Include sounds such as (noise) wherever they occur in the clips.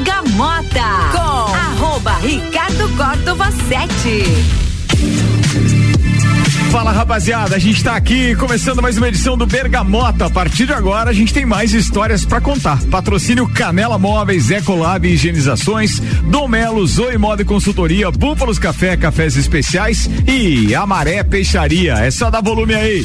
Bergamota com arroba Ricardo Córdova 7. Fala rapaziada, a gente tá aqui começando mais uma edição do Bergamota. A partir de agora a gente tem mais histórias para contar. Patrocínio Canela Móveis, Ecolab Higienizações, Dom Melo, Zoe Moda e Consultoria, Búfalos Café, Cafés Especiais e Amaré Peixaria. É só dar volume aí.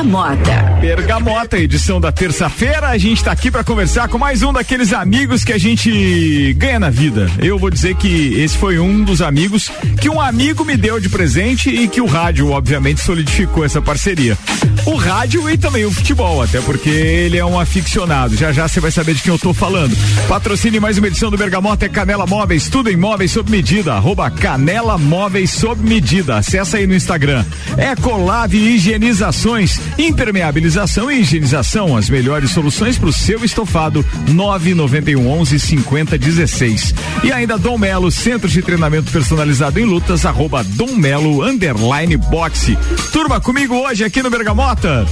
Bergamota. Bergamota, edição da terça-feira. A gente está aqui para conversar com mais um daqueles amigos que a gente ganha na vida. Eu vou dizer que esse foi um dos amigos que um amigo me deu de presente e que o rádio, obviamente, solidificou essa parceria. O rádio e também o futebol, até porque ele é um aficionado. Já já você vai saber de quem eu tô falando. Patrocine mais uma edição do Bergamota é Canela Móveis, tudo em móveis sob medida. Arroba Canela Móveis sob medida. Acesse aí no Instagram. Ecolave Higienizações Impermeabilização e higienização, as melhores soluções para o seu estofado. 991 11 50 16. E ainda Dom Melo, Centro de Treinamento Personalizado em Lutas, arroba Dom Melo, underline boxe. Turma, comigo hoje aqui no Bergamota.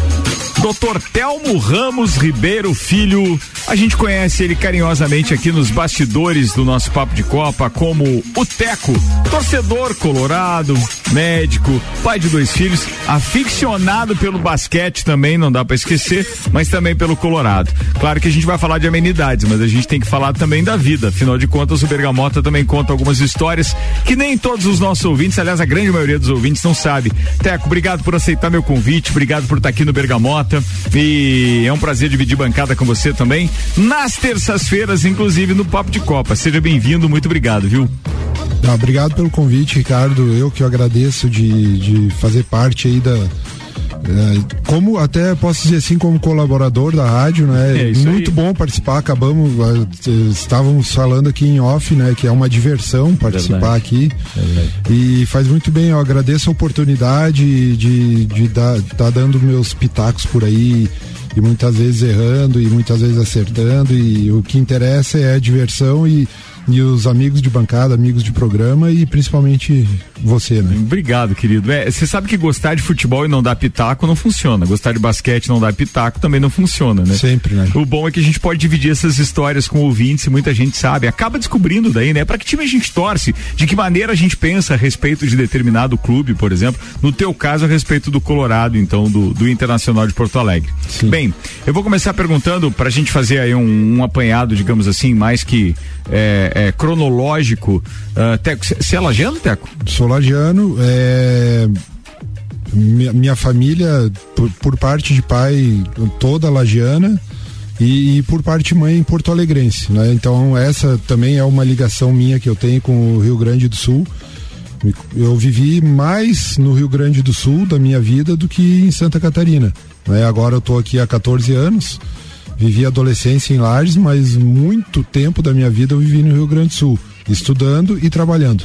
Doutor Telmo Ramos Ribeiro Filho. A gente conhece ele carinhosamente aqui nos bastidores do nosso Papo de Copa como o Teco, torcedor colorado, médico, pai de dois filhos, aficionado pelo basquete também, não dá para esquecer, mas também pelo Colorado. Claro que a gente vai falar de amenidades, mas a gente tem que falar também da vida. Afinal de contas, o Bergamota também conta algumas histórias que nem todos os nossos ouvintes, aliás, a grande maioria dos ouvintes não sabe. Teco, obrigado por aceitar meu convite, obrigado por estar aqui no Bergamota e é um prazer dividir bancada com você também nas terças-feiras, inclusive no Papo de Copa. Seja bem-vindo, muito obrigado, viu? Ah, obrigado pelo convite, Ricardo. Eu que eu agradeço de, de fazer parte aí da, como até posso dizer assim, como colaborador da rádio, né? É Muito aí. bom participar. Acabamos, estávamos falando aqui em off, né? Que é uma diversão participar Verdade. aqui. Verdade. E faz muito bem. Eu agradeço a oportunidade de, de estar tá dando meus pitacos por aí e muitas vezes errando e muitas vezes acertando. E o que interessa é a diversão e e os amigos de bancada, amigos de programa e principalmente você, né? Obrigado, querido. É, você sabe que gostar de futebol e não dar pitaco não funciona. Gostar de basquete e não dar pitaco também não funciona, né? Sempre, né? O bom é que a gente pode dividir essas histórias com ouvintes e muita gente sabe. Acaba descobrindo daí, né? Para que time a gente torce? De que maneira a gente pensa a respeito de determinado clube, por exemplo? No teu caso, a respeito do Colorado, então, do, do Internacional de Porto Alegre. Sim. Bem, eu vou começar perguntando para a gente fazer aí um, um apanhado, digamos assim, mais que é, é, cronológico. Uh, você é lagiano, Teco? Sou lagiano. É, minha, família, por, por, parte de pai, toda lagiana. E, e, por parte de mãe porto alegrense, né? Então essa também é uma ligação minha que eu tenho com o Rio Grande do Sul. Eu vivi mais no Rio Grande do Sul da minha vida do que em Santa Catarina. Né? Agora eu estou aqui há 14 anos vivi adolescência em Lages, mas muito tempo da minha vida eu vivi no Rio Grande do Sul, estudando e trabalhando.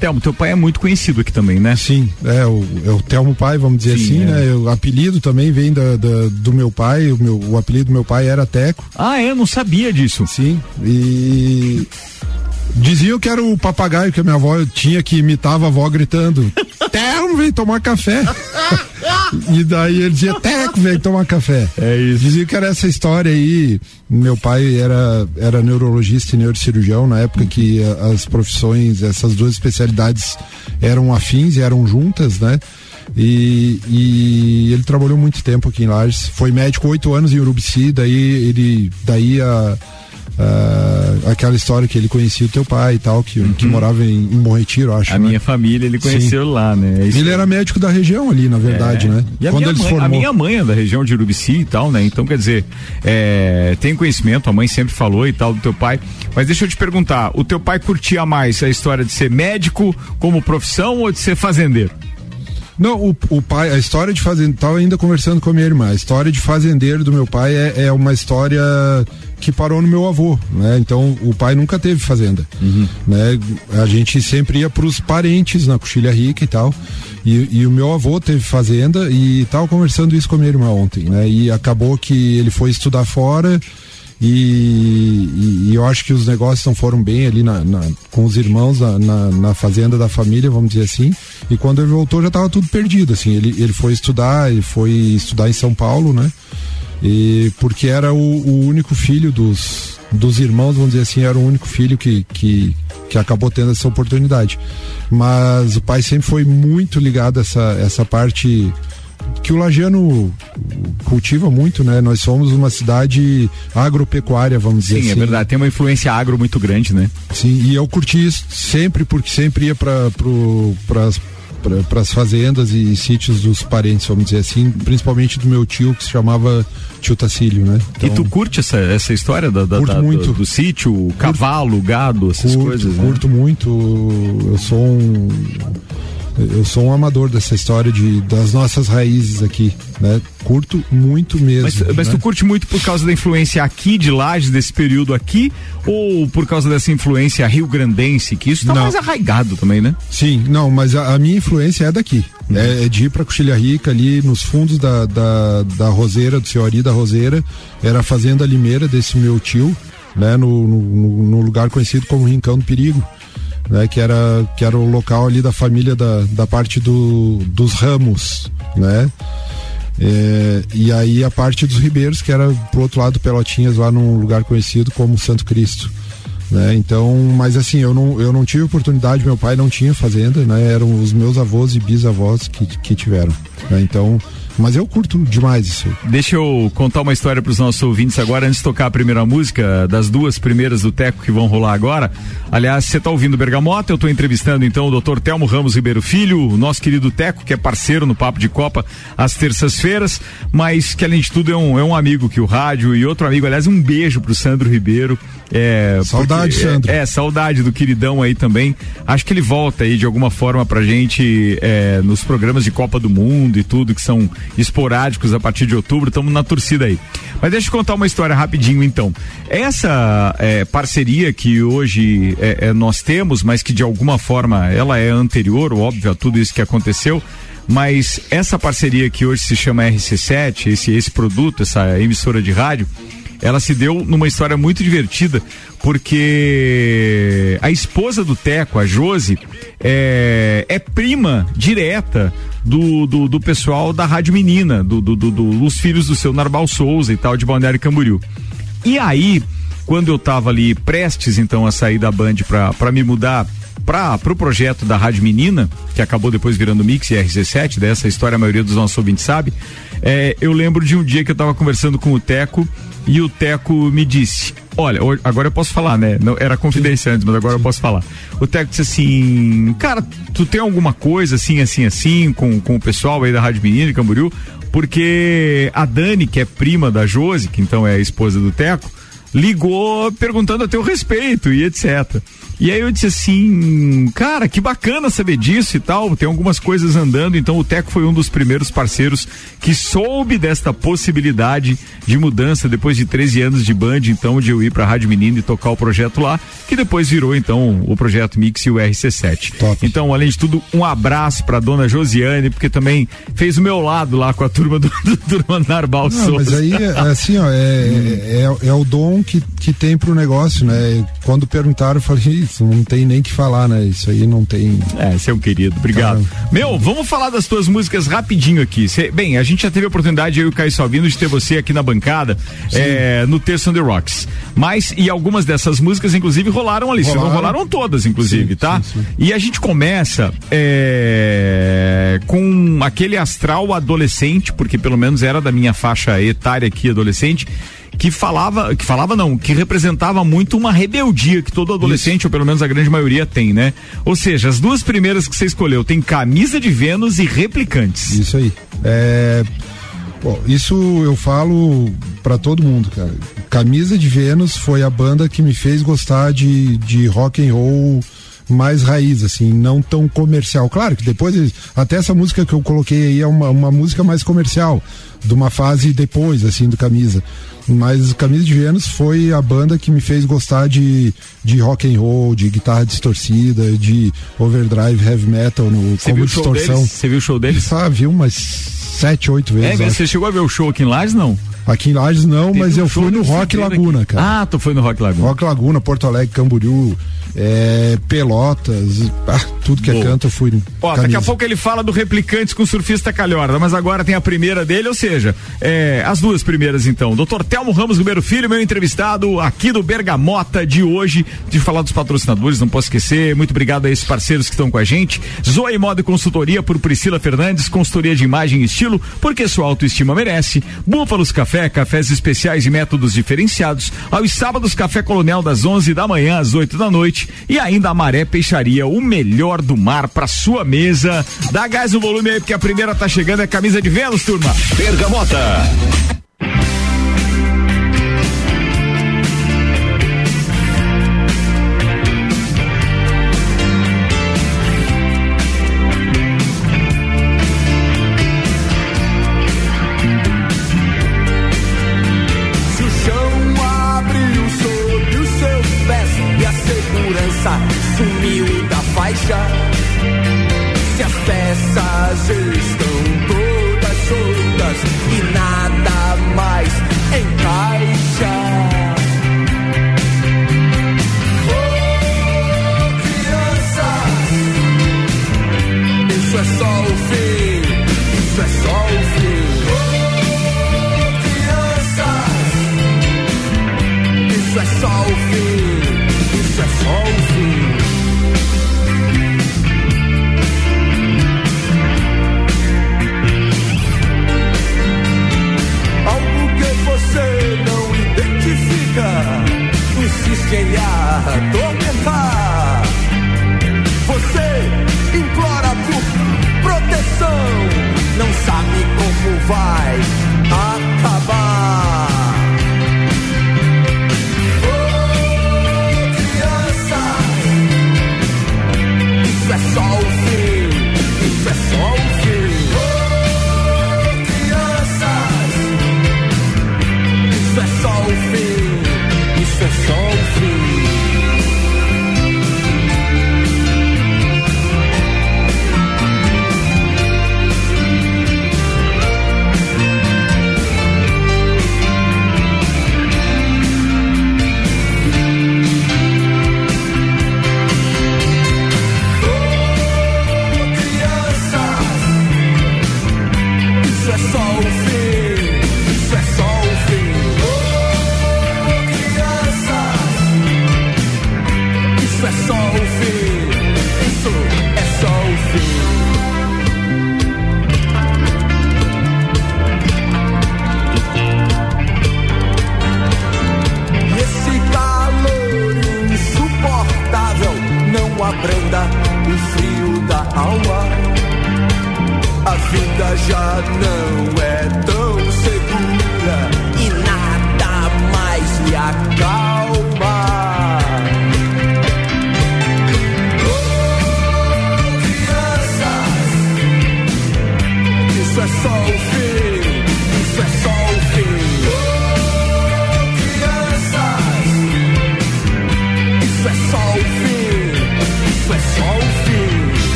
Telmo, teu pai é muito conhecido aqui também, né? Sim, é o, é o Telmo pai, vamos dizer Sim, assim, é. né? O apelido também vem da, da, do meu pai, o, meu, o apelido do meu pai era Teco. Ah, é? Eu não sabia disso. Sim, e Diziam que era o papagaio que a minha avó tinha que imitava a avó gritando: (laughs) Teco, vem tomar café. e daí ele dizia: Teco, vem tomar café. É isso. Diziam que era essa história aí. Meu pai era, era neurologista e neurocirurgião na época que as profissões, essas duas especialidades eram afins e eram juntas, né? E, e, ele trabalhou muito tempo aqui em Lages. Foi médico oito anos em Urubici, daí ele daí a Uh, aquela história que ele conhecia o teu pai e tal, que, uhum. que morava em, em Bom Retiro, acho. A né? minha família ele conheceu Sim. lá, né? É ele era médico da região ali, na verdade, é. né? E a Quando minha, mãe, formou... a minha mãe é da região de Urubici e tal, né? Então, quer dizer, é, tem conhecimento, a mãe sempre falou e tal do teu pai. Mas deixa eu te perguntar, o teu pai curtia mais a história de ser médico como profissão ou de ser fazendeiro? Não, o, o pai, a história de fazendeiro, tava ainda conversando com a minha irmã, a história de fazendeiro do meu pai é, é uma história que parou no meu avô, né? Então o pai nunca teve fazenda, uhum. né? A gente sempre ia para os parentes na Coxilha Rica e tal. E, e, o meu avô teve fazenda e tava conversando isso com a minha irmã ontem, né? E acabou que ele foi estudar fora E, e, e, eu acho que os negócios não foram bem ali na, na, com os irmãos na, na, na, fazenda da família, vamos dizer assim. E quando ele voltou já estava tudo perdido, assim. Ele, ele foi estudar, ele foi estudar em São Paulo, né? E porque era o, o único filho dos, dos irmãos, vamos dizer assim, era o único filho que, que, que acabou tendo essa oportunidade. Mas o pai sempre foi muito ligado a essa, essa parte que o Lagiano cultiva muito, né? Nós somos uma cidade agropecuária, vamos Sim, dizer assim. Sim, é verdade. Tem uma influência agro muito grande, né? Sim, e eu curti isso sempre, porque sempre ia para para as fazendas e sítios dos parentes, vamos dizer assim, principalmente do meu tio que se chamava tio Tacílio, né? Então, e tu curte essa, essa história da, da, da muito. Do, do, sítio, curto, cavalo, gado, essas curto, coisas? Né? Curto muito. Eu sou um eu sou um amador dessa história de, das nossas raízes aqui, né? Curto muito mesmo. Mas, mas né? tu curte muito por causa da influência aqui de Lages, desse período aqui, ou por causa dessa influência rio-grandense, que isso tá não. mais arraigado também, né? Sim, não, mas a, a minha influência é daqui. Uhum. É, é, de ir pra Coxilha Rica, ali nos fundos da, da, da Roseira, do senhor da Roseira, era a fazenda limeira desse meu tio, né? No, no, no lugar conhecido como Rincão do Perigo né? Que era, que era o local ali da família da, da parte do, dos ramos, né? É, e aí a parte dos ribeiros, que era pro outro lado Pelotinhas, lá num lugar conhecido como Santo Cristo. Né? Então, mas assim, eu não, eu não tive oportunidade, meu pai não tinha fazenda, né? Eram os meus avós e bisavós que, que tiveram. Né? Então, mas eu curto demais isso. Deixa eu contar uma história para os nossos ouvintes agora, antes de tocar a primeira música, das duas primeiras do Teco que vão rolar agora. Aliás, você está ouvindo Bergamota, eu estou entrevistando então o doutor Telmo Ramos Ribeiro Filho, o nosso querido Teco, que é parceiro no Papo de Copa às terças-feiras, mas que além de tudo é um, é um amigo que o rádio e outro amigo, aliás, um beijo pro Sandro Ribeiro. É, saudade, porque, Sandro. É, é, saudade do queridão aí também. Acho que ele volta aí de alguma forma pra gente é, nos programas de Copa do Mundo e tudo, que são esporádicos a partir de outubro. Estamos na torcida aí. Mas deixa eu contar uma história rapidinho então. Essa é, parceria que hoje é, é, nós temos, mas que de alguma forma ela é anterior, óbvio, a tudo isso que aconteceu mas essa parceria que hoje se chama RC7, esse, esse produto, essa emissora de rádio, ela se deu numa história muito divertida, porque a esposa do Teco, a Jose, é, é prima direta do, do, do, pessoal da Rádio Menina, do, do, do, dos filhos do seu Narbal Souza e tal, de Balneário Camboriú. E aí, quando eu tava ali prestes então a sair da Band para me mudar para o pro projeto da Rádio Menina, que acabou depois virando Mix e RZ7, dessa história a maioria dos nossos ouvintes sabe, é, eu lembro de um dia que eu estava conversando com o Teco e o Teco me disse: Olha, agora eu posso falar, né? Não, era confidência antes, mas agora eu posso falar. O Teco disse assim: Cara, tu tem alguma coisa assim, assim, assim, com, com o pessoal aí da Rádio Menina de Camboriú? Porque a Dani, que é prima da Josi, que então é a esposa do Teco, ligou perguntando a teu respeito e etc. E aí eu disse assim, cara, que bacana saber disso e tal. Tem algumas coisas andando, então o Teco foi um dos primeiros parceiros que soube desta possibilidade de mudança depois de 13 anos de band, então, de eu ir pra Rádio Menino e tocar o projeto lá, que depois virou então o projeto Mix e o RC7. Top. Então, além de tudo, um abraço pra dona Josiane, porque também fez o meu lado lá com a turma do, do, do Narbal Não, Mas aí, é, assim, ó, é, hum. é, é, o dom que, que tem pro negócio, né? Quando perguntaram, eu falei, isso não tem nem que falar, né? Isso aí não tem. É, você é um querido, obrigado. Caramba. Meu, vamos falar das tuas músicas rapidinho aqui. Cê, bem, a gente já teve a oportunidade, eu e o Caio Salvino, de ter você aqui na bancada, é, no Terço on the Rocks. Mas, e algumas dessas músicas, inclusive, rolaram ali. Rolaram, não rolaram todas, inclusive, sim, tá? Sim, sim. E a gente começa é, com aquele astral adolescente, porque pelo menos era da minha faixa etária aqui, adolescente que falava, que falava não, que representava muito uma rebeldia que todo adolescente, Isso. ou pelo menos a grande maioria, tem, né? Ou seja, as duas primeiras que você escolheu tem camisa de Vênus e replicantes. Isso aí. É. Bom, isso eu falo para todo mundo, cara. Camisa de Vênus foi a banda que me fez gostar de, de rock and roll mais raiz, assim, não tão comercial. Claro que depois, até essa música que eu coloquei aí é uma, uma música mais comercial, de uma fase depois, assim, do Camisa. Mas Camisa de Vênus foi a banda que me fez gostar de, de rock and roll, de guitarra distorcida, de overdrive heavy metal no, como distorção. Você viu o show deles? Ah, viu umas sete, oito vezes. É, você chegou a ver o show aqui em Lages, não? Aqui em Lages não, Teve mas um eu fui no Rock Laguna, aqui. cara. Ah, tu foi no Rock Laguna. Rock Laguna, Porto Alegre, Camboriú, é, Pelotas, ah, tudo que é Boa. é canto eu fui. Ó, daqui a pouco ele fala do Replicantes com surfista Calhorda, mas agora tem a primeira dele, ou seja, é, as duas primeiras então. Doutor Telmo Ramos Ribeiro Filho, meu entrevistado aqui do Bergamota de hoje, de falar dos patrocinadores, não posso esquecer. Muito obrigado a esses parceiros que estão com a gente. Zoe Moda e Consultoria por Priscila Fernandes, consultoria de imagem e estilo, porque sua autoestima merece. Búfalos Café, cafés especiais e métodos diferenciados. Aos sábados, Café Colonial das 11 da manhã às 8 da noite e ainda a Maré Peixaria, o melhor do mar para sua mesa. Dá gás no volume aí, porque a primeira tá chegando, é camisa de Vênus, turma. Bergamota.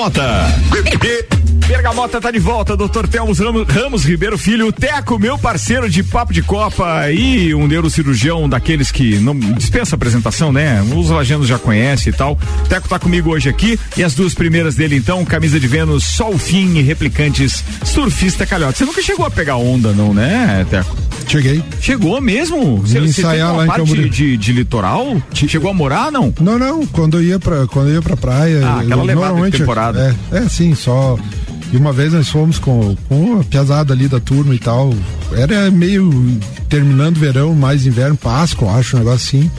Bergamota. Bergamota tá de volta, doutor Telmo Ramos, Ramos, Ribeiro Filho, Teco, meu parceiro de papo de copa e um neurocirurgião daqueles que não dispensa apresentação, né? Os lajanos já conhecem e tal. Teco tá comigo hoje aqui e as duas primeiras dele então, camisa de Vênus, Sol Fim e replicantes, surfista calhota. Você nunca chegou a pegar onda não, né, Teco? Cheguei. Chegou mesmo? Você, você lá em parte de, de, de, litoral? Chegou a morar, não? Não, não. Quando eu ia pra, quando eu ia pra praia. Ah, aquela levada de temporada. É, é, sim, só. E uma vez nós fomos com, com a piazada ali da turma e tal. Era meio terminando verão, mais inverno, Páscoa, acho, um negócio assim.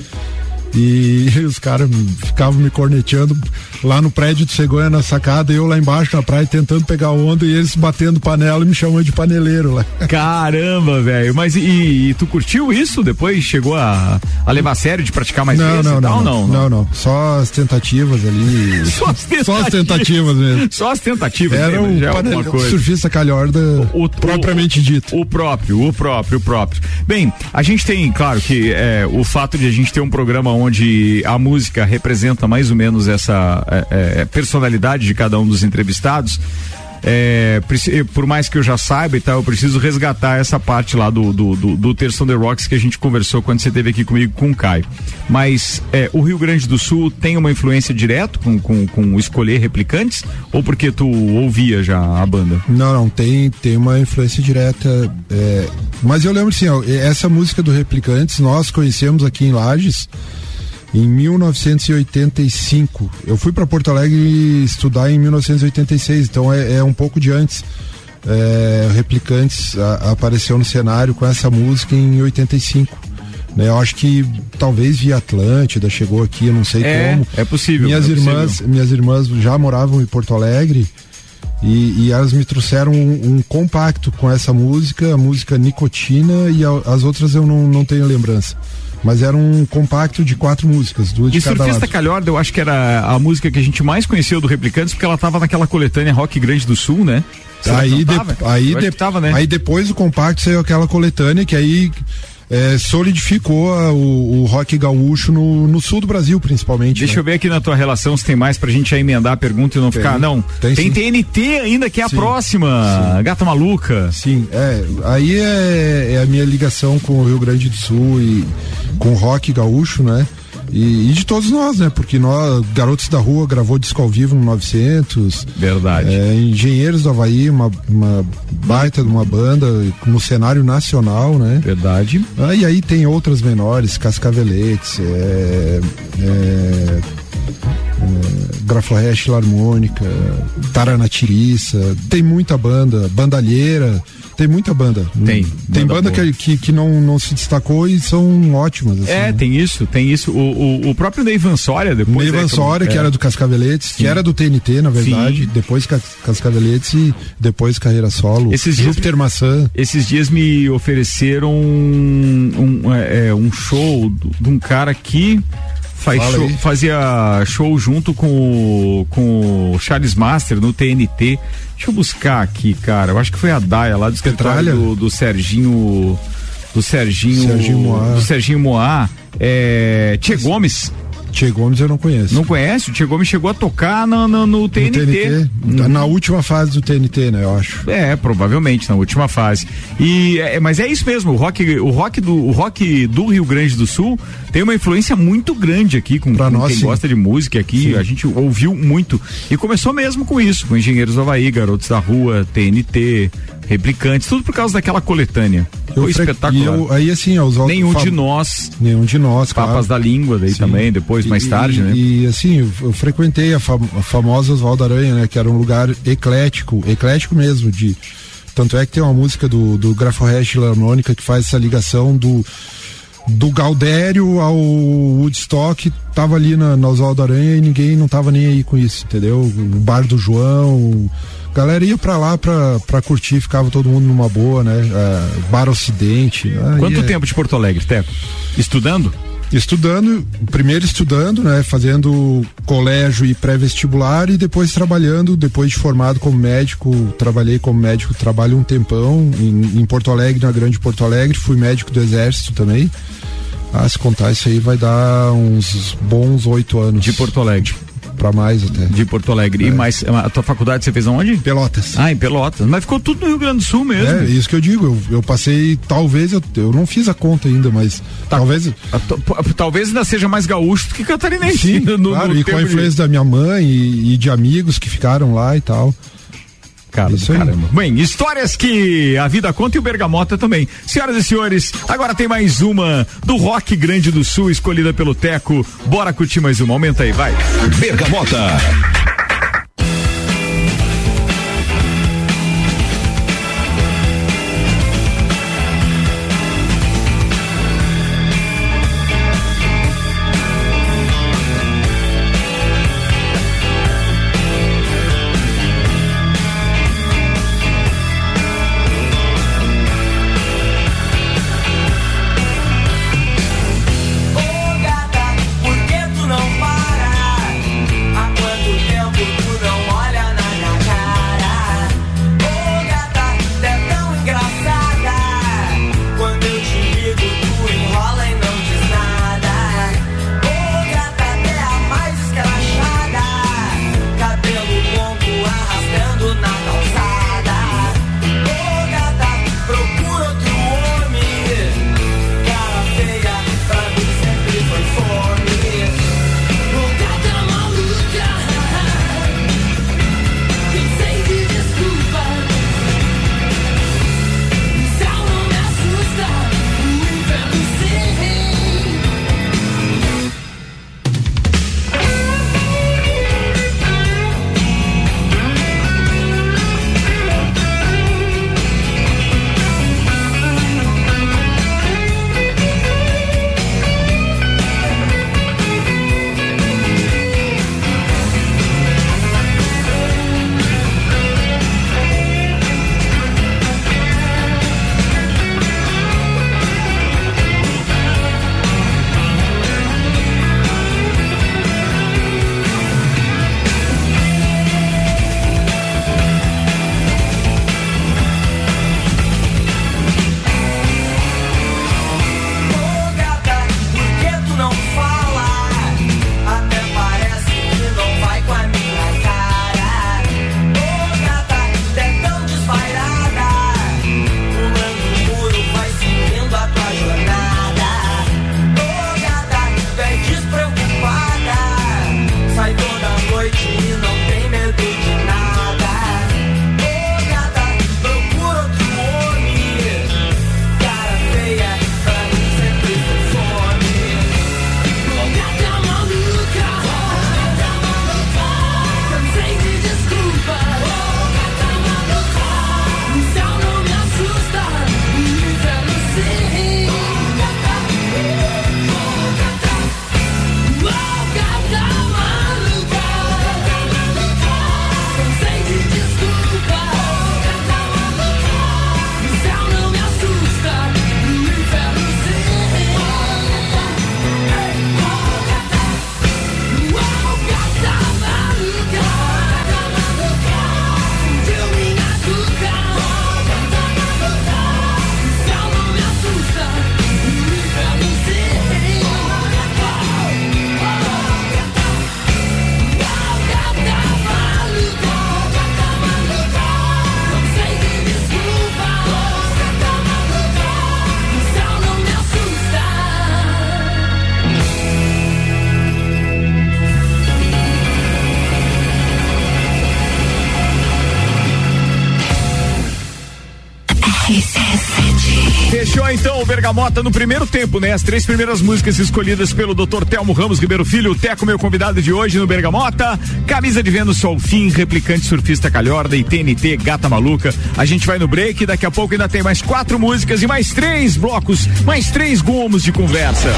E (laughs) os caras ficavam me corneteando lá no prédio de Cegonha na sacada, eu lá embaixo na praia tentando pegar onda e eles batendo panela e me chamando de paneleiro lá. (laughs) Caramba, velho. Mas e, e, tu curtiu isso? Depois chegou a, a levar a sério de praticar mais não, vezes não, tal? Não, não, não, não. Só as tentativas ali. (laughs) Só as tentativas. Só as tentativas mesmo. Só as tentativas. Era um paneleiro, surfista calhorda o, o, propriamente dito. O próprio, o próprio, o próprio. Bem, a gente tem, claro que é, o fato de a gente ter um programa onde a música representa mais ou menos essa é, é, personalidade de cada um dos entrevistados é, por mais que eu já saiba e tal, eu preciso resgatar essa parte lá do, do, do, do Terção The Rocks que a gente conversou quando você esteve aqui comigo com o Caio. Mas é, o Rio Grande do Sul tem uma influência direta com, com, com escolher replicantes? Ou porque tu ouvia já a banda? Não, não, tem, tem uma influência direta. É, mas eu lembro assim, ó, essa música do Replicantes nós conhecemos aqui em Lages em 1985. Eu fui para Porto Alegre estudar em 1986, então é, é um pouco de antes. É, Replicantes a, apareceu no cenário com essa música em 85. Né? Eu acho que talvez via Atlântida chegou aqui, eu não sei é, como. É possível. Minhas é irmãs, possível. minhas irmãs já moravam em Porto Alegre. E, e, elas me trouxeram um, um, compacto com essa música, a música Nicotina, e a, as outras eu não, não tenho lembrança. Mas era um compacto de quatro músicas, duas de e cada Surfista lado. Calhorda, eu acho que era a música que a gente mais conheceu do Replicantes, porque ela tava naquela coletânea Rock Grande do Sul, né? aí, de, aí, de, tava, né? aí depois do compacto saiu aquela coletânea que aí é, solidificou a, o, o, rock gaúcho no, no, sul do Brasil, principalmente. Deixa né? eu ver aqui na tua relação se tem mais pra gente emendar a pergunta e não tem, ficar. Não, tem, tem TNT ainda, que é sim, a próxima. Sim. Gata Maluca. Sim, é. Aí é, é, a minha ligação com o Rio Grande do Sul e com o rock gaúcho, né? E, e, de todos nós, né? Porque nós, Garotos da Rua gravou disco ao vivo no 900. Verdade. É, Engenheiros do Havaí, uma, uma baita de uma banda no cenário nacional, né? Verdade. Ah, e aí tem outras menores, Cascaveletes, é, é, é, Harmônica, Taranatiriça, tem muita banda, Bandalheira. Tem muita banda. Tem. Tem banda, banda que, que, que, não, não se destacou e são ótimas. Assim, é, né? tem isso, tem isso. O, o, o próprio Neivan Soria depois. Neivan é, Soria, que é. era do Cascaveletes, Sim. que era do TNT, na verdade. Sim. Depois Cascaveletes e depois carreira solo. Esses Júpiter dias, Maçã. Esses dias me ofereceram um, um, é, um show de um cara que faz show, fazia show junto com o, com o Charles Master no TNT. Deixa eu buscar aqui, cara. Eu acho que foi a Daia lá do escritório do, do Serginho. Do Serginho. Serginho Moá. Do Serginho Moá. É, Tchê Gomes. Tchê Gomes eu não conheço. Não conhece? O Tchê Gomes chegou a tocar no, no, no TNT. No TNT hum. Na última fase do TNT, né? Eu acho. É, provavelmente, na última fase. E, é, mas é isso mesmo, o rock, o, rock do, o rock do Rio Grande do Sul tem uma influência muito grande aqui com, pra com nós, quem sim. gosta de música aqui. Sim. A gente ouviu muito. E começou mesmo com isso, com Engenheiros do Havaí, Garotos da Rua, TNT, Replicantes, tudo por causa daquela coletânea. Eu Foi espetacular. Eu, aí assim, ó, os Nenhum de nós. Nenhum de nós, Papas claro. da língua daí Sim. também, depois, mais e, tarde, e, né? E assim, eu, eu frequentei a, fam a, famosa Oswaldo Aranha, né? Que era um lugar eclético, eclético mesmo, de. Tanto é que tem uma música do, do Graforest Harmônica que faz essa ligação do do Galdério ao Woodstock tava ali na, na Oswaldo Aranha e ninguém não tava nem aí com isso, entendeu? O bar do João, galera ia pra lá pra, pra curtir, ficava todo mundo numa boa, né? Uh, bar Ocidente. Quanto é... tempo de Porto Alegre, Teco? Estudando? Estudando, primeiro estudando, né? Fazendo colégio e pré-vestibular e depois trabalhando, depois de formado como médico, trabalhei como médico, trabalho um tempão em, em Porto Alegre, na Grande Porto Alegre, fui médico do Exército também. Ah, se contar isso aí vai dar uns bons oito anos. De Porto Alegre para mais até. De Porto Alegre. É. E mais, a tua faculdade você fez aonde? Pelotas. Ah, em Pelotas. Mas ficou tudo no Rio Grande do Sul mesmo. É, isso que eu digo. Eu, eu passei, talvez, eu, eu não fiz a conta ainda, mas tá. talvez. Talvez ainda seja mais gaúcho do que catarinense. Sim, (laughs) no, claro, no e com a influência de... da minha mãe e, e de amigos que ficaram lá e tal. Cara, Isso caramba. Bem, histórias que a vida conta e o Bergamota também. Senhoras e senhores, agora tem mais uma do Rock Grande do Sul, escolhida pelo Teco. Bora curtir mais uma. Aumenta aí, vai. Bergamota. O Bergamota no primeiro tempo, né? As três primeiras músicas escolhidas pelo Dr. Telmo Ramos Ribeiro Filho, o Teco, meu convidado de hoje no Bergamota. Camisa de Vênus Sol Fim, replicante surfista calhorda e TNT Gata Maluca. A gente vai no break, daqui a pouco ainda tem mais quatro músicas e mais três blocos, mais três gomos de conversa.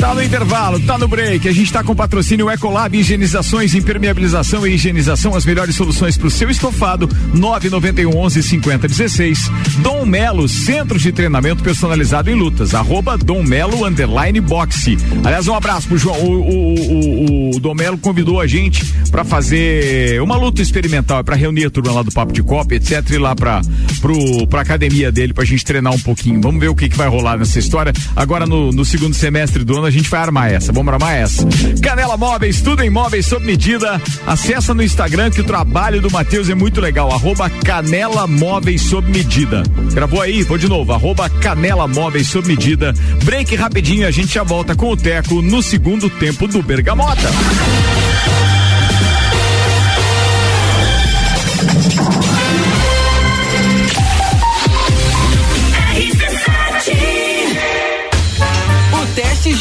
Tá no intervalo, tá no break. A gente tá com patrocínio Ecolab Higienizações, impermeabilização e higienização, as melhores soluções pro seu estofado. 991 11 50 16. Dom Melo, centro de treinamento personalizado em lutas. Arroba Dom Melo underline boxe. Aliás, um abraço pro João. O, o, o, o convidou a gente para fazer uma luta experimental, para reunir a turma lá do Papo de Copa, etc. E lá pra, pro, pra academia dele pra gente treinar um pouquinho. Vamos ver o que, que vai rolar nessa história. Agora no, no segundo semestre do ano a gente vai armar essa. Vamos armar essa. Canela Móveis, tudo em móveis sob medida. Acessa no Instagram que o trabalho do Matheus é muito legal. Arroba Canela Móveis sob medida. Gravou aí? Vou de novo. Arroba Canela Móveis sob medida. Break rapidinho, a gente já volta com o Teco no segundo tempo do Bergamota.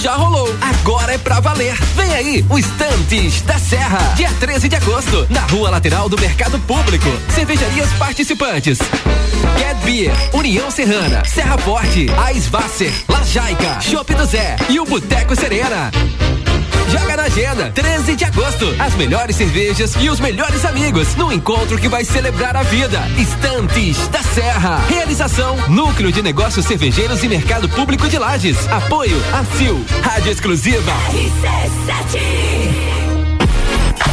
Já rolou. Agora é pra valer. Vem aí, o Estantes da Serra. Dia 13 de agosto, na rua lateral do Mercado Público. Cervejarias participantes. Beer, União Serrana, Serra Forte, Aisvasser, Lajaica, Chopp do Zé e o Boteco Serena. Joga na agenda, 13 de agosto. As melhores cervejas e os melhores amigos no encontro que vai celebrar a vida. Estantes da Serra. Realização: Núcleo de Negócios Cervejeiros e Mercado Público de Lages. Apoio: ACIL. Rádio Exclusiva.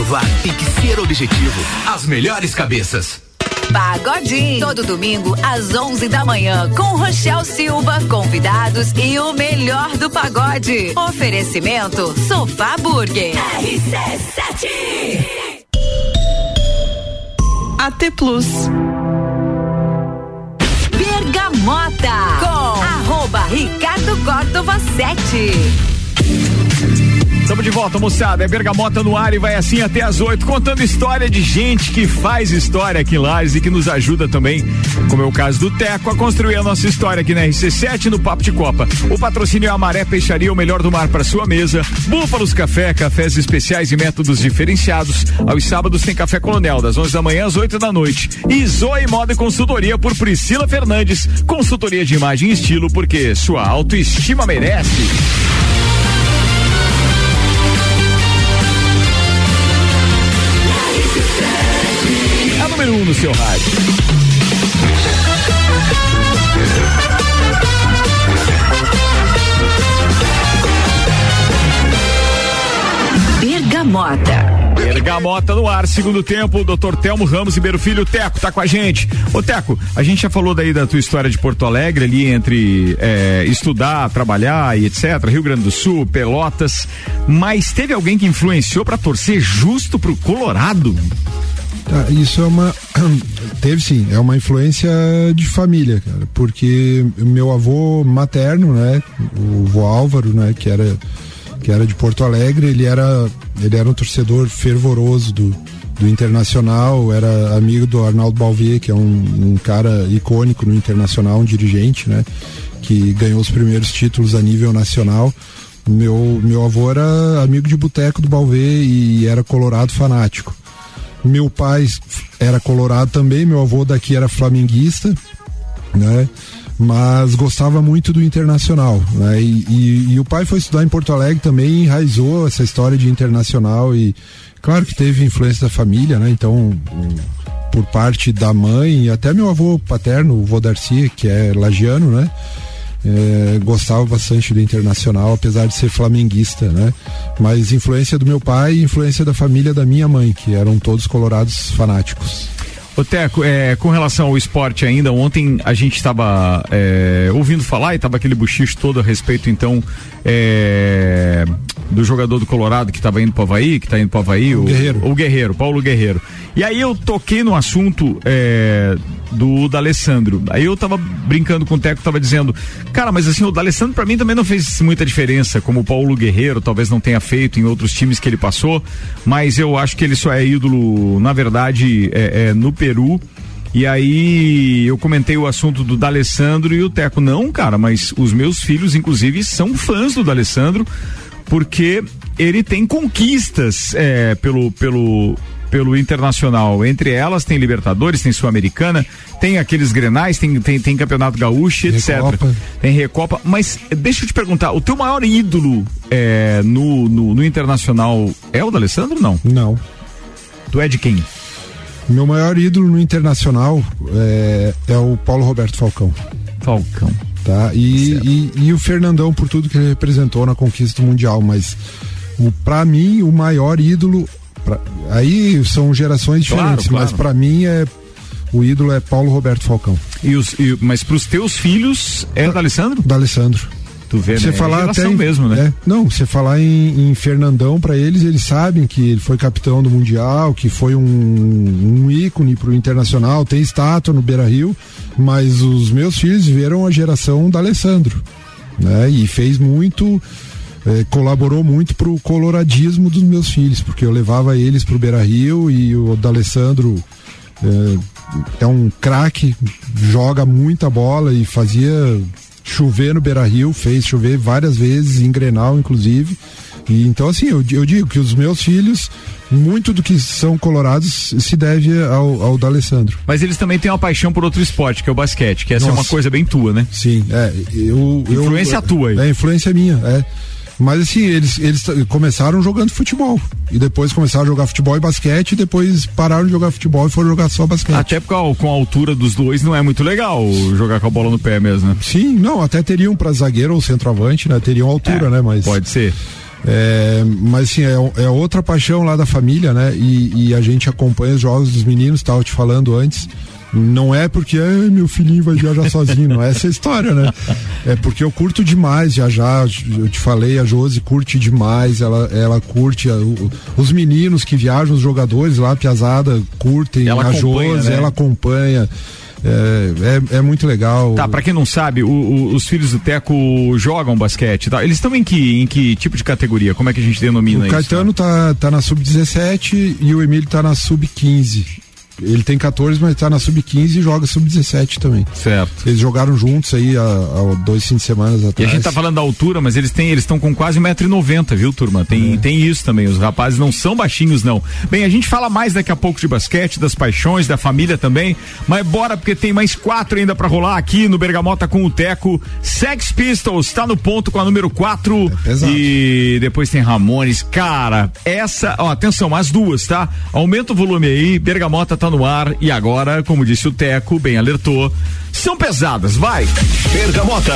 Aprovar tem que ser objetivo. As melhores cabeças. Pagodinho. Todo domingo às 11 da manhã com Rochel Silva, convidados e o melhor do pagode. Oferecimento Sofá Burger. RC7. AT Plus. Bergamota com arroba Ricardo Córdova 7. Estamos de volta, moçada. É Bergamota no ar e vai assim até as oito, contando história de gente que faz história aqui em Lages e que nos ajuda também, como é o caso do Teco, a construir a nossa história aqui na RC7 no Papo de Copa. O patrocínio é a Maré Peixaria, o melhor do mar para sua mesa. Búfalos Café, cafés especiais e métodos diferenciados. Aos sábados tem Café Colonel, das 11 da manhã às 8 da noite. E Zoe Moda e Consultoria por Priscila Fernandes. Consultoria de imagem e estilo, porque sua autoestima merece. Número 1 um no seu rádio. Bergamota. Bergamota no ar, segundo tempo, doutor Telmo Ramos Ribeiro Filho, Teco, tá com a gente. Ô Teco, a gente já falou daí da tua história de Porto Alegre, ali entre é, estudar, trabalhar e etc, Rio Grande do Sul, Pelotas, mas teve alguém que influenciou para torcer justo pro Colorado? Tá, isso é uma. (clears throat) Teve sim, é uma influência de família, cara, porque meu avô materno, né, o vô Álvaro, né, que era que era de Porto Alegre, ele era, ele era um torcedor fervoroso do, do Internacional, era amigo do Arnaldo Balvier, que é um, um cara icônico no Internacional, um dirigente, né? Que ganhou os primeiros títulos a nível nacional. Meu, meu avô era amigo de boteco do Balvê e era colorado fanático. Meu pai era colorado também, meu avô daqui era flamenguista, né? mas gostava muito do internacional. Né? E, e, e, o pai foi estudar em Porto Alegre também, enraizou essa história de internacional e claro que teve influência da família, né? Então, por parte da mãe até meu avô paterno, o vô Darcy, que é lagiano, né? É, gostava bastante do internacional, apesar de ser flamenguista, né? Mas influência do meu pai e influência da família da minha mãe, que eram todos colorados fanáticos. Ô Teco, é, com relação ao esporte ainda, ontem a gente estava é, ouvindo falar e estava aquele buchicho todo a respeito, então, é, do jogador do Colorado que estava indo para Havaí, que está indo para Havaí, o, o, Guerreiro. o Guerreiro, Paulo Guerreiro. E aí eu toquei no assunto é, do D'Alessandro. Aí eu tava brincando com o Teco, tava dizendo, cara, mas assim, o D'Alessandro para mim também não fez muita diferença, como o Paulo Guerreiro talvez não tenha feito em outros times que ele passou, mas eu acho que ele só é ídolo, na verdade, é, é no Peru. E aí eu comentei o assunto do D'Alessandro e o Teco, não, cara, mas os meus filhos, inclusive, são fãs do D'Alessandro, porque ele tem conquistas é, pelo, pelo, pelo Internacional. Entre elas tem Libertadores, tem Sul-Americana, tem aqueles Grenais, tem, tem, tem Campeonato Gaúcho, etc. Recopa. Tem Recopa. Mas deixa eu te perguntar, o teu maior ídolo é, no, no, no Internacional é o da Alessandro não? Não. Tu é de quem? Meu maior ídolo no Internacional é, é o Paulo Roberto Falcão. Falcão. Tá? E, e, e, o Fernandão por tudo que ele representou na conquista mundial, mas o, pra mim o maior ídolo Pra, aí são gerações diferentes, claro, claro. mas para mim é o ídolo é Paulo Roberto Falcão. E os, e, mas para os teus filhos é da Alessandro? Da Alessandro. Tu vê, você né? falar é até em, mesmo, né? É, não, você falar em, em Fernandão para eles, eles sabem que ele foi capitão do mundial, que foi um, um ícone pro internacional, tem estátua no Beira Rio, mas os meus filhos viram a geração da Alessandro, né? E fez muito é, colaborou muito pro coloradismo dos meus filhos, porque eu levava eles pro Beira Rio e o D'Alessandro é, é um craque, joga muita bola e fazia chover no Beira Rio, fez chover várias vezes, em Grenal, inclusive. E, então, assim, eu, eu digo que os meus filhos, muito do que são colorados se deve ao, ao D'Alessandro. Mas eles também têm uma paixão por outro esporte, que é o basquete, que essa Nossa. é uma coisa bem tua, né? Sim, é. Eu, influência eu, tua aí. É, influência minha, é. Mas assim, eles, eles começaram jogando futebol. E depois começaram a jogar futebol e basquete, e depois pararam de jogar futebol e foram jogar só basquete. Até porque com a altura dos dois não é muito legal jogar com a bola no pé mesmo, né? Sim, não, até teriam para zagueiro ou centroavante, né? Teriam altura, é, né? Mas. Pode ser. É, mas sim, é, é, outra paixão lá da família, né? E, e, a gente acompanha os jogos dos meninos, estava te falando antes. Não é porque meu filhinho vai viajar sozinho, não é essa a história, né? É porque eu curto demais viajar. Eu te falei, a Josi curte demais, ela, ela curte. A, o, os meninos que viajam, os jogadores lá, a Piazada, curtem. Ela a Josi, né? ela acompanha. É, é, é, muito legal. Tá, pra quem não sabe, o, o, os filhos do Teco jogam basquete, tá? Eles estão em que, em que tipo de categoria? Como é que a gente denomina o isso? O Caetano tá, tá na sub-17 e o Emílio tá na sub-15. Ele tem 14, mas tá na sub-15 e joga sub-17 também. Certo. Eles jogaram juntos aí há, dois fins de semana atrás. E a gente tá falando da altura, mas eles têm, eles estão com quase 1,90m, viu, turma? Tem, é. tem isso também. Os rapazes não são baixinhos, não. Bem, a gente fala mais daqui a pouco de basquete, das paixões, da família também. Mas bora, porque tem mais quatro ainda para rolar aqui no Bergamota com o Teco. Sex Pistols tá no ponto com a número 4. É e depois tem Ramones. Cara, essa, ó, atenção, as duas, tá? Aumenta o volume aí. Bergamota tá no ar e agora, como disse o Teco, bem alertou, são pesadas. Vai! Bergamota.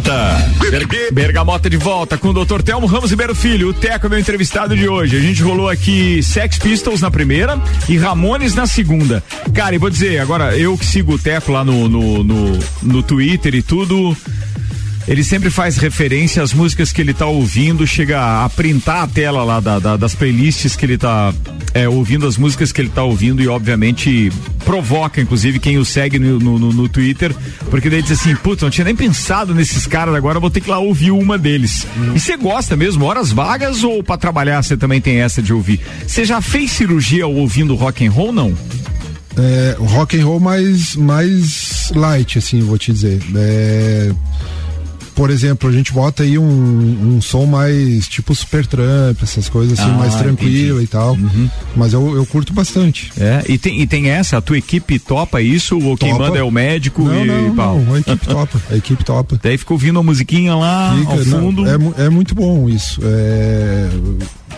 Bergamota. Bergamota de volta com o Dr. Telmo Ramos Ribeiro Filho. O Teco é meu entrevistado de hoje. A gente rolou aqui Sex Pistols na primeira e Ramones na segunda. Cara, e vou dizer, agora eu que sigo o Teco lá no, no, no, no Twitter e tudo. Ele sempre faz referência às músicas que ele tá ouvindo, chega a printar a tela lá da, da- das playlists que ele tá é, ouvindo, as músicas que ele tá ouvindo e obviamente provoca, inclusive, quem o segue no, no, no- Twitter, porque daí diz assim, puta, não tinha nem pensado nesses caras agora, vou ter que ir lá ouvir uma deles. E você gosta mesmo, horas vagas ou pra trabalhar você também tem essa de ouvir? Você já fez cirurgia ouvindo rock and roll, não? É, rock and roll mais, mais light, assim, vou te dizer. É, por exemplo, a gente bota aí um, um som mais tipo Super Trump, essas coisas assim, Ah, mais tranquila entendi. Uhum. e tal. Mas eu, eu curto bastante. É, e tem, e tem essa, a tua equipe topa isso, ou quem Topa. manda é o médico Não, e não, pau? não, a equipe topa, a equipe topa. Daí fica ouvindo a musiquinha lá Fica, ao não, fundo. é, mu- é muito bom isso. É,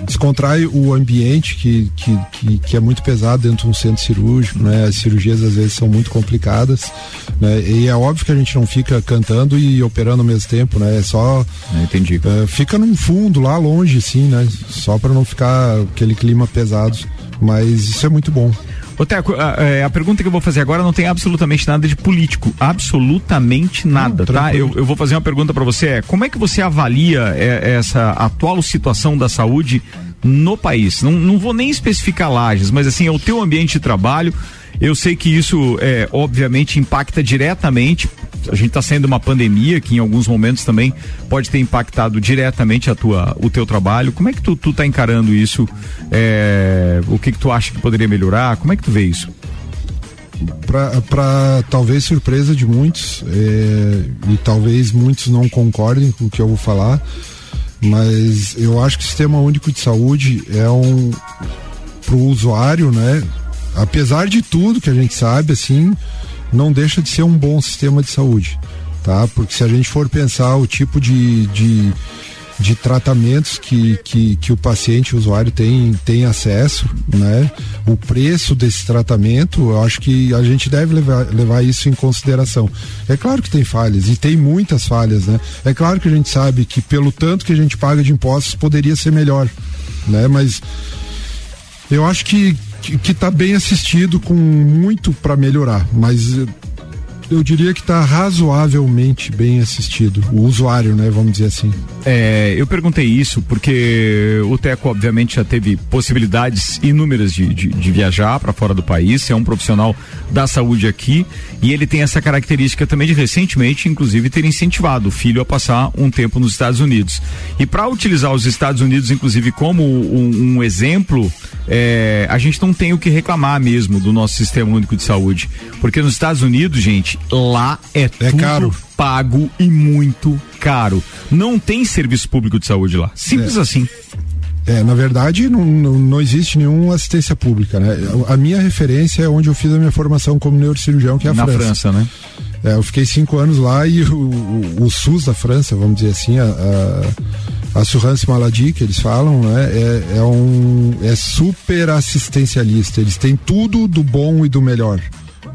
descontrai o ambiente que, que, que, que é muito pesado dentro de um centro cirúrgico, né? As cirurgias às vezes são muito complicadas, né? E é óbvio que a gente não fica cantando e operando ao mesmo tempo, né? É só entendi. é, fica num fundo lá longe, assim, né? Só para não ficar aquele clima pesado. Mas isso é muito bom. Ô, Teco, a, é, a pergunta que eu vou fazer agora não tem absolutamente nada de político. Absolutamente nada, tá? Eu, eu vou fazer uma pergunta pra você. É, como é que você avalia é, essa atual situação da saúde no país? Não, não vou nem especificar lajes, mas assim, é o teu ambiente de trabalho. Eu sei que isso, é, obviamente, impacta diretamente. A gente está saindo uma pandemia que em alguns momentos também pode ter impactado diretamente a tua, o teu trabalho. Como é que tu, tu tá encarando isso? É, o que que tu acha que poderia melhorar? Como é que tu vê isso? para talvez surpresa de muitos é, e talvez muitos não concordem com o que eu vou falar mas eu acho que o sistema único de saúde é um para o usuário né apesar de tudo que a gente sabe assim não deixa de ser um bom sistema de saúde tá porque se a gente for pensar o tipo de, de de tratamentos que, que, que o paciente, o usuário tem, tem acesso, né? O preço desse tratamento, eu acho que a gente deve levar, levar isso em consideração. É claro que tem falhas e tem muitas falhas, né? É claro que a gente sabe que pelo tanto que a gente paga de impostos poderia ser melhor, né? Mas eu acho que que está bem assistido com muito para melhorar, mas eu diria que está razoavelmente bem assistido, o usuário, né? Vamos dizer assim. É, eu perguntei isso porque o Teco, obviamente, já teve possibilidades inúmeras de, de, de viajar para fora do país, é um profissional da saúde aqui e ele tem essa característica também de recentemente, inclusive, ter incentivado o filho a passar um tempo nos Estados Unidos. E para utilizar os Estados Unidos, inclusive, como um, um exemplo, é, a gente não tem o que reclamar mesmo do nosso sistema único de saúde. Porque nos Estados Unidos, gente, lá é, é tudo caro. pago e muito caro. Não tem serviço público de saúde lá. Simples É. assim. É, na verdade, não, não, não existe nenhuma assistência pública, né? A minha referência é onde eu fiz a minha formação como neurocirurgião, que é a Na França. França, né? É, eu fiquei cinco anos lá e o, o, o SUS da França, vamos dizer assim, a, a, a Assurance Maladie, que eles falam, né? É, é um é super assistencialista. Eles têm tudo do bom e do melhor,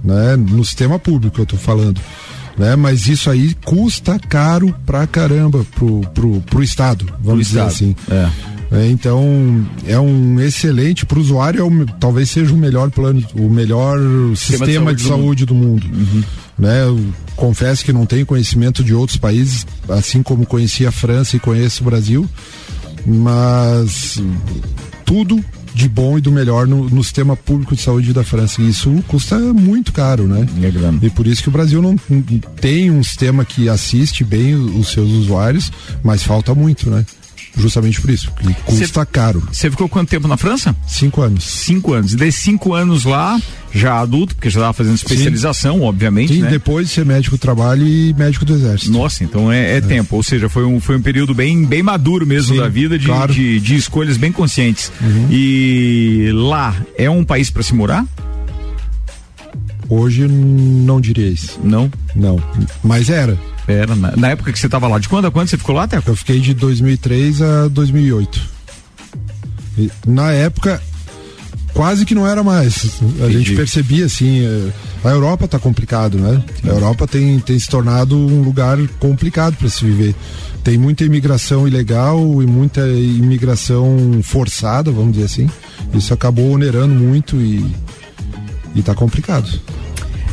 né? No sistema público eu tô falando. Né? Mas isso aí custa caro pra caramba pro, pro, pro Estado, vamos dizer Estado, assim. é. É, então é um excelente para o usuário, é talvez seja o melhor plano, o melhor sistema, de saúde, do mundo. Né? Eu confesso que não tenho conhecimento de outros países, assim como conheci a França e conheço o Brasil, mas tudo de bom e do melhor no, no sistema público de saúde da França. E isso custa muito caro, né? E por isso que o Brasil não tem um sistema que assiste bem os seus usuários, mas falta muito, né? Justamente por isso, que custa caro. Você ficou quanto tempo na França? Cinco anos. Cinco anos. E desses cinco anos lá, já adulto, porque já estava fazendo especialização, obviamente, Sim, né? depois de ser médico do trabalho e médico do exército. Nossa, então é, é tempo. Ou seja, foi um, foi um período bem, bem maduro mesmo Sim, da vida, de, claro. Uhum. de, de escolhas bem conscientes. E lá é um país para se morar? Hoje não diria isso. Não? Não. Mas era. Na, na época que você estava lá, de quando a quando você ficou lá, Teco? Eu fiquei de 2003 a 2008. E, na época, quase que não era mais. A gente percebia assim. eh, A Europa tá complicado, né? A Europa tem, tem se tornado um lugar complicado para se viver. Tem muita imigração ilegal e muita imigração forçada, vamos dizer assim. Isso acabou onerando muito e, e tá complicado.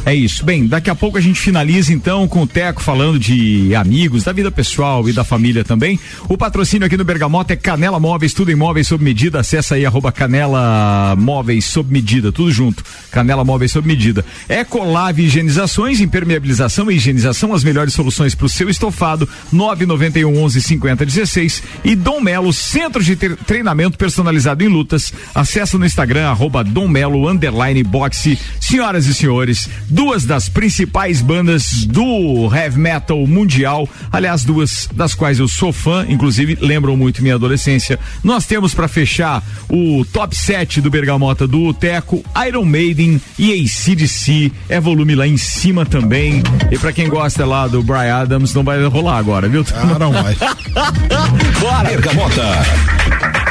É isso. Bem, daqui a pouco a gente finaliza então com o Teco falando de amigos, da vida pessoal e da família também. O patrocínio aqui no Bergamota é Canela Móveis, tudo em móveis sob medida. Acessa aí arroba Canela Móveis sob medida, tudo junto. Canela Móveis sob medida. Ecolave Higienizações, impermeabilização e higienização, as melhores soluções para o seu estofado. 991 11 50 16 e Dom Melo, centro de tre- treinamento personalizado em lutas. Acessa no Instagram arroba Dom Melo underline boxe. Senhoras e senhores, duas das principais bandas do heavy metal mundial, aliás, duas das quais eu sou fã, inclusive lembram muito minha adolescência. Nós temos para fechar o top 7 do Bergamota do Teco, Iron Maiden e ACDC. É volume lá em cima também. E para quem gosta lá do Brian Adams, não vai rolar agora, viu? Ah, não vai. (laughs) Bora! Bergamota.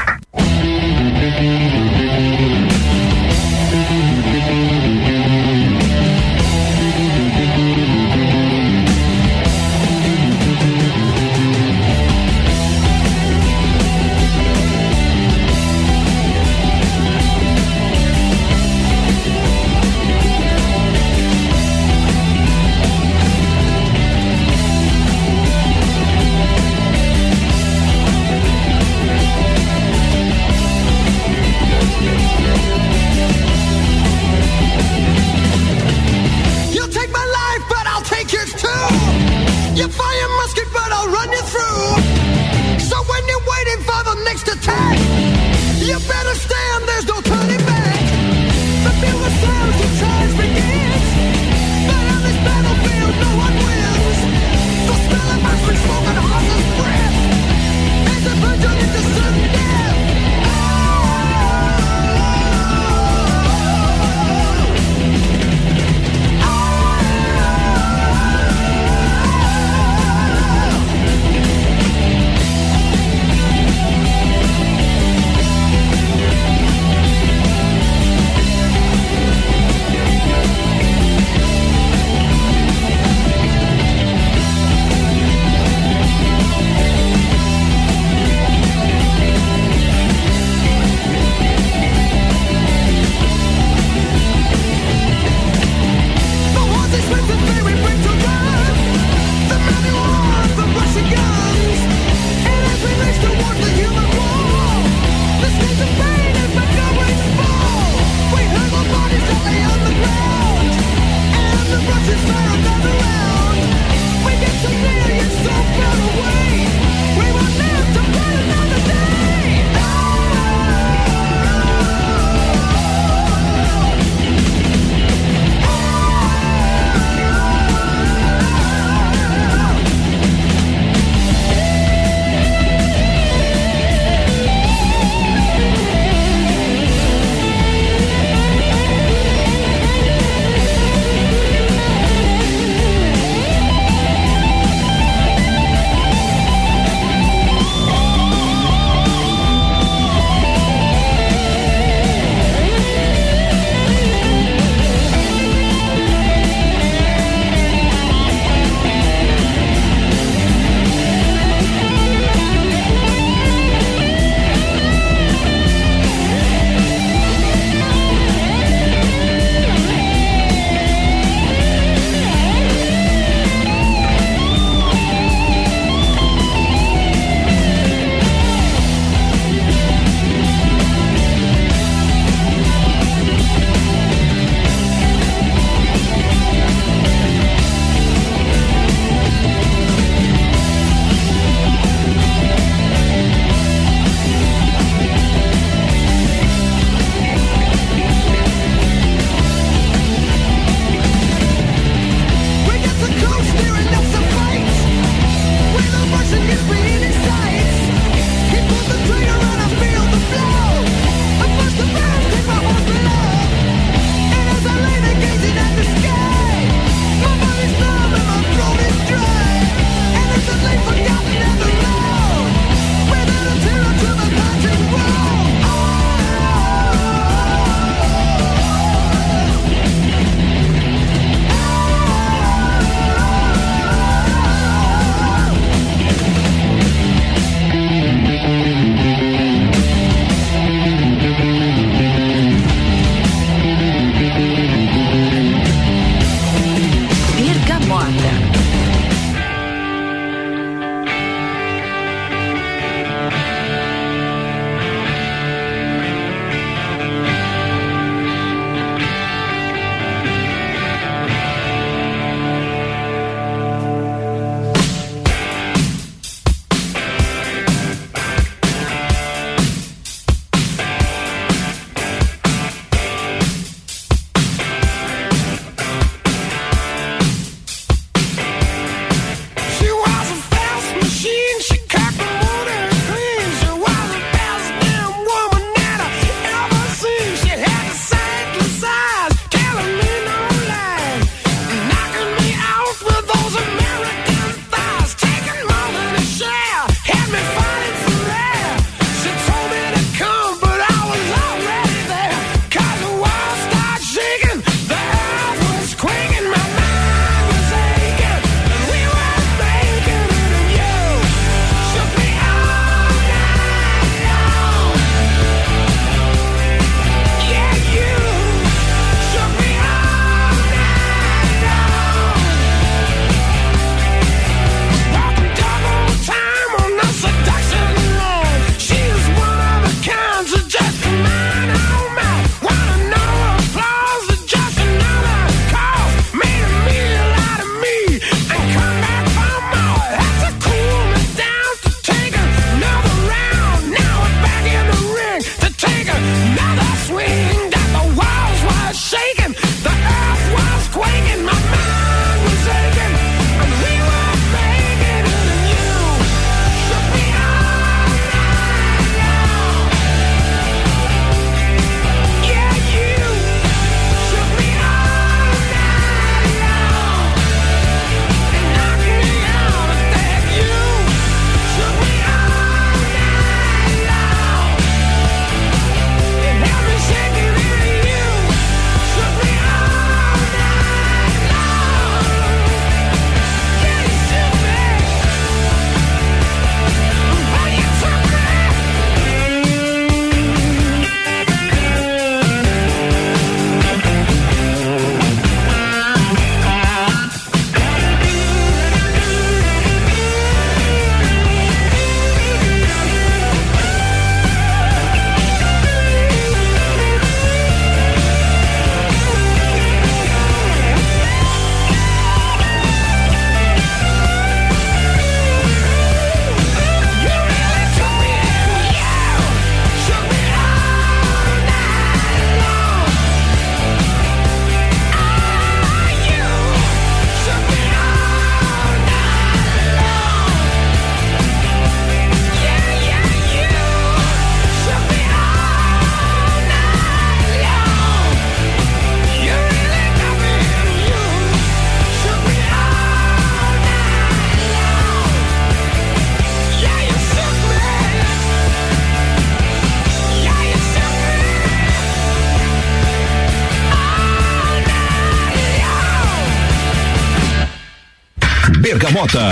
Mota.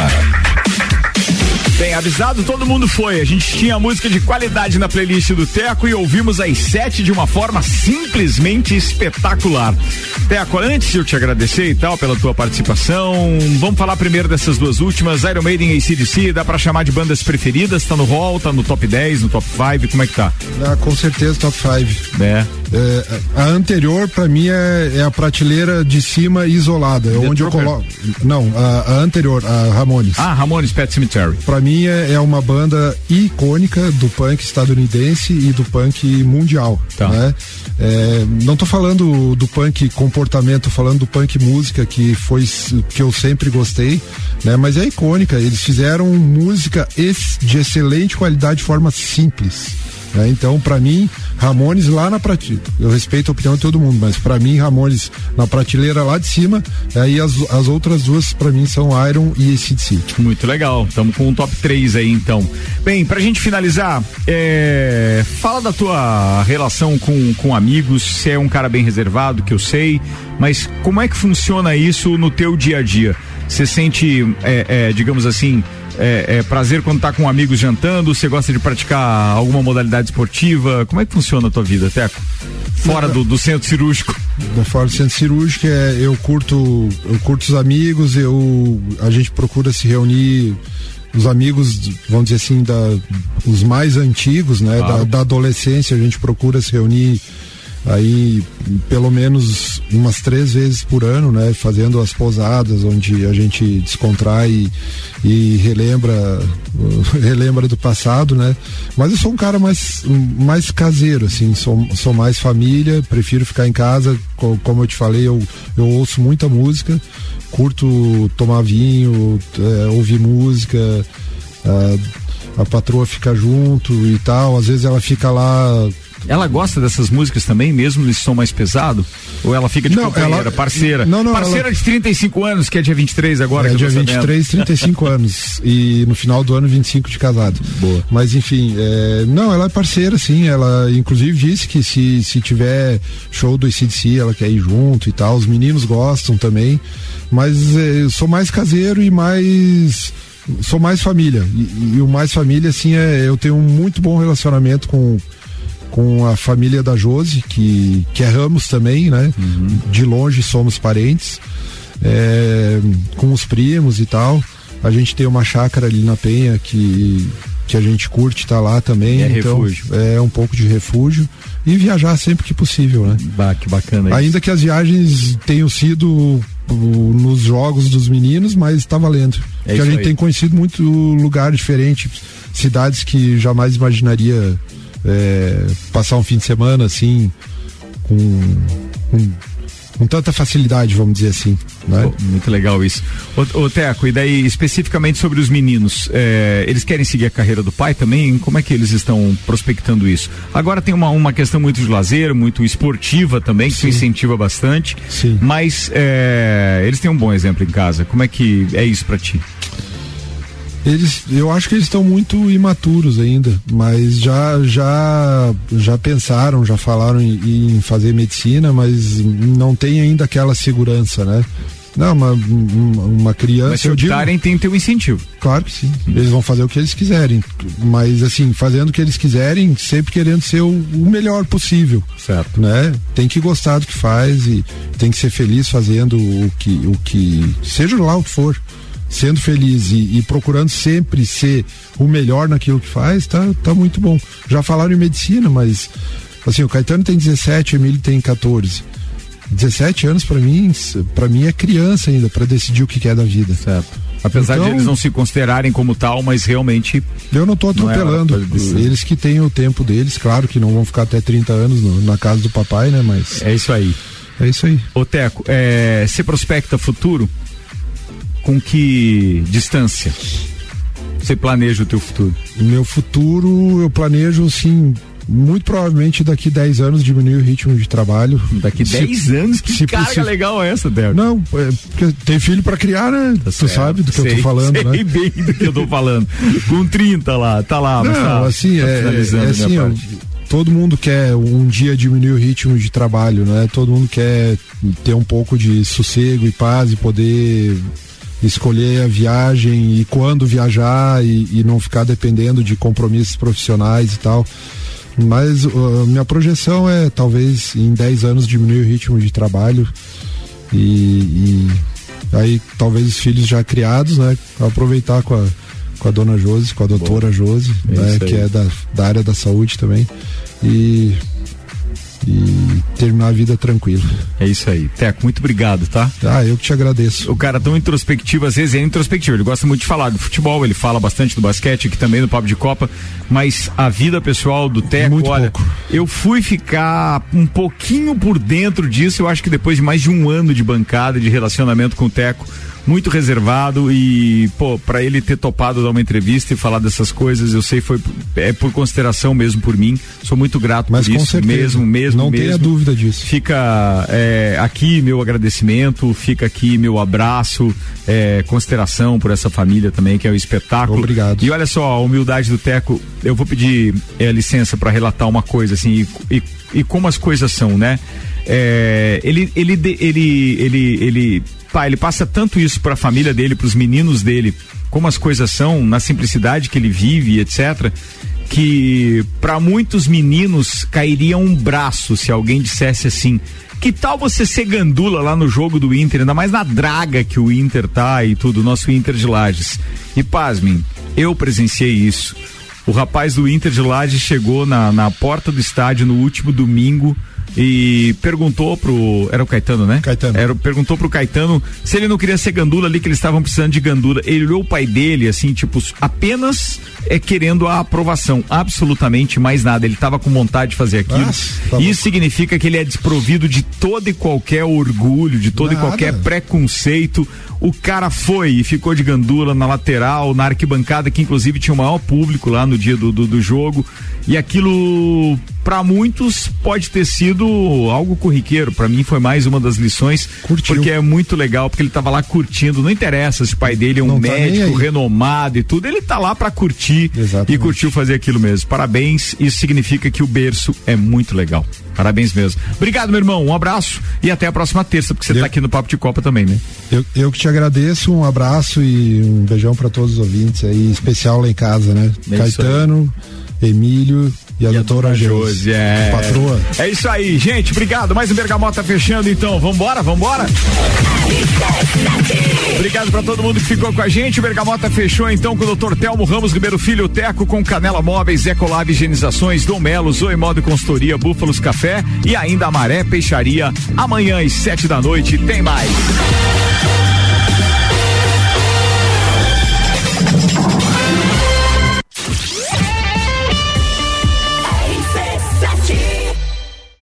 Bem, avisado, todo mundo foi. A gente tinha música de qualidade na playlist do Teco e ouvimos as sete de uma forma simplesmente espetacular. Teco, antes de eu te agradecer e tal pela tua participação, vamos falar primeiro dessas duas últimas. Iron Maiden e ACDC, dá pra chamar de bandas preferidas? Tá no hall, tá no top 10, no top 5, como é que tá? Ah, com certeza, top 5. É. É, a anterior, pra mim, é, é a prateleira de cima isolada. É onde eu Trooper? coloco. Não, a, a anterior, a Ramones. Ah, Ramones Pet Cemetery. Pra mim é, é uma banda icônica do punk estadunidense e do punk mundial. Tá. Né? É, não tô falando do punk comportamento, tô falando do punk música que foi que eu sempre gostei, né? Mas é icônica. Eles fizeram música de excelente qualidade de forma simples. né? Então, pra mim, Ramones lá na prateleira. Eu respeito a opinião de todo mundo, mas pra mim, Ramones na prateleira lá de cima. Aí as, as outras duas, pra mim, são Iron e ACDC. Muito legal, estamos com um top 3 aí então. Bem, pra gente finalizar, é, fala da tua relação com, com amigos, você é um cara bem reservado, que eu sei, mas como é que funciona isso no teu dia a dia? Você sente, é, é, digamos assim, é, é, prazer quando tá com amigos jantando? Você gosta de praticar alguma modalidade esportiva? Como é que funciona a tua vida, Teco? Fora do, do centro cirúrgico. da forma centro cirúrgico é eu curto eu curto os amigos eu a gente procura se reunir os amigos vamos dizer assim da os mais antigos né Claro. da, da adolescência a gente procura se reunir aí pelo menos umas três vezes por ano né fazendo as pousadas onde a gente descontrai e, e relembra (laughs) relembra do passado né. Mas eu sou um cara mais mais caseiro assim sou, sou mais família prefiro ficar em casa. Co- como eu te falei eu, eu ouço muita música curto tomar vinho eh, ouvir música ah, a patroa fica junto e tal. Às vezes ela fica lá Ela gosta dessas músicas também, mesmo nesse som mais pesado? Ou ela fica de Não, companheira, ela- parceira? Não, não, parceira ela- de 35 anos, que é dia 23 agora. é dia tô sabendo. 23, 35 anos. E no final do ano, 25 de casado. Boa. Mas enfim, é, não, ela é parceira, sim. Ela inclusive disse que se, se tiver show do ICDC, ela quer ir junto e tal. Os meninos gostam também. Mas é, eu sou mais caseiro e mais. Sou mais família. E, e o mais família, assim, é. Eu tenho um muito bom relacionamento com com a família da Josi, que, que é Ramos também, né? De longe somos parentes, é, com os primos e tal. A gente tem uma chácara ali na Penha que, que a gente curte estar lá também. É então, refúgio. É um pouco de refúgio. E viajar sempre que possível, né? Bah, que bacana isso. Ainda que as viagens tenham sido nos jogos dos meninos, mas está valendo. É Porque a gente aí. tem conhecido muito lugar diferente, cidades que jamais imaginaria é, passar um fim de semana assim, com, com, com tanta facilidade, vamos dizer assim. Né? Pô, muito legal isso. Ô, ô, Teco, e daí especificamente sobre os meninos, é, eles querem seguir a carreira do pai também? Como é que eles estão prospectando isso? Agora tem uma, uma questão muito de lazer, muito esportiva também, que incentiva bastante. Sim. Mas é, eles têm um bom exemplo em casa. Como é que é isso pra ti? Eles, eu acho que eles estão muito imaturos ainda, mas já já já pensaram, já falaram em, em fazer medicina, mas não tem ainda aquela segurança, né? Não, uma, uma criança. Mas se eu digo- optarem, tem teu incentivo. Claro que sim. Eles vão fazer o que eles quiserem. Mas assim, fazendo o que eles quiserem, sempre querendo ser o, o melhor possível. Certo. Né? Tem que gostar do que faz e tem que ser feliz fazendo o que, o que. Seja lá o que for. Sendo feliz e, e procurando sempre ser o melhor naquilo que faz, tá, tá muito bom. Já falaram em medicina, mas assim, o Caetano tem 17, o Emílio tem 14. 17 anos pra mim, para mim é criança ainda para decidir o que quer da vida. Certo. Apesar de Então- eles não se considerarem como tal, mas realmente. Eu não tô Não é atropelando. pra decidir. Eles que têm o tempo deles, claro que não vão ficar até 30 anos no- na casa do papai, né? Mas É isso aí. é isso aí. Ô Teco, é, você prospecta futuro? Com que distância? Você planeja o teu futuro? Meu futuro, eu planejo, assim, muito provavelmente daqui 10 anos diminuir o ritmo de trabalho. Daqui Se- 10 anos? Que se carga possível- legal é essa, Teco? Não, é, porque tem filho pra criar, né? tu Certo. sabe do que eu Sei- tô falando, sei né? bem do que eu tô falando. Com 30 lá, tá lá, mas Não, tá, assim, tá é, é assim, ó, todo mundo quer um dia diminuir o ritmo de trabalho, né? Todo mundo quer ter um pouco de sossego e paz e poder escolher a viagem e quando viajar e, e não ficar dependendo de compromissos profissionais e tal. Mas uh, minha projeção é talvez em 10 anos diminuir o ritmo de trabalho e, e aí talvez os filhos já criados, né? Aproveitar com a, com a dona Josi, com a doutora Bom, Josi, é né, que é da, da área da saúde também. E e terminar a vida tranquilo. É isso aí. Teco, muito obrigado, tá? Ah, eu que te agradeço. O cara tão introspectivo, às vezes é introspectivo, ele gosta muito de falar do futebol, ele fala bastante do basquete, aqui também no Papo de Copa, mas a vida pessoal do Teco, muito olha, pouco. eu fui ficar um pouquinho por dentro disso, eu acho que depois de mais de um ano de bancada, de relacionamento com o Teco, muito reservado e, pô, para ele ter topado dar uma entrevista e falar dessas coisas, eu sei foi é por consideração mesmo por mim. Sou muito grato Mas por isso certeza. mesmo, mesmo, Não mesmo. tenha dúvida disso. Fica é, aqui meu agradecimento, fica aqui meu abraço, é, consideração por essa família também, que é um espetáculo. Obrigado. E olha só, a humildade do Teco, eu vou pedir é, licença para relatar uma coisa assim, e, e, e como as coisas são, né? É, ele, ele, ele, ele, ele pai, ele passa tanto isso para a família dele, para os meninos dele, como as coisas são, na simplicidade que ele vive, etc. Que para muitos meninos cairia um braço se alguém dissesse assim: que tal você ser gandula lá no jogo do Inter, ainda mais na draga que o Inter tá e tudo, nosso Inter de Lages. E pasmem, eu presenciei isso. O rapaz do Inter de Lages chegou na, na porta do estádio no último domingo e perguntou pro. Era o Caetano, né? Caetano. Era, perguntou pro Caetano se ele não queria ser gandula ali, que eles estavam precisando de gandula. Ele olhou o pai dele, assim, tipo, apenas é querendo a aprovação. Absolutamente mais nada. Ele estava com vontade de fazer aquilo. Nossa, tá Isso significa que ele é desprovido de todo e qualquer orgulho, de todo nada. e qualquer preconceito. O cara foi e ficou de gandula na lateral, na arquibancada, que inclusive tinha o maior público lá no dia do, do, do jogo. E aquilo, para muitos, pode ter sido algo corriqueiro. Para mim, foi mais uma das lições. Curtiu. Porque é muito legal, porque ele tava lá curtindo. Não interessa se o pai dele é um Não médico tá renomado e tudo. Ele tá lá para curtir Exatamente. e curtiu fazer aquilo mesmo. Parabéns. Isso significa que o berço é muito legal. Parabéns mesmo. Obrigado, meu irmão. Um abraço e até a próxima terça, porque você está aqui no Papo de Copa também, né? Eu, eu que te agradeço, um abraço e um beijão para todos os ouvintes aí, especial lá em casa, né? É Caetano, Emílio e a e doutora a Josi. É. Patroa. É isso aí, gente. Obrigado. Mais um Bergamota fechando, então. Vambora, vambora. Obrigado para todo mundo que ficou com a gente. O Bergamota fechou então com o Dr. Telmo Ramos Ribeiro Filho, Teco com Canela Móveis, Ecolab Higienizações, Dom Melo, Zoe Modo Consultoria, Búfalos Café e ainda Maré Peixaria. Amanhã às sete da noite tem mais.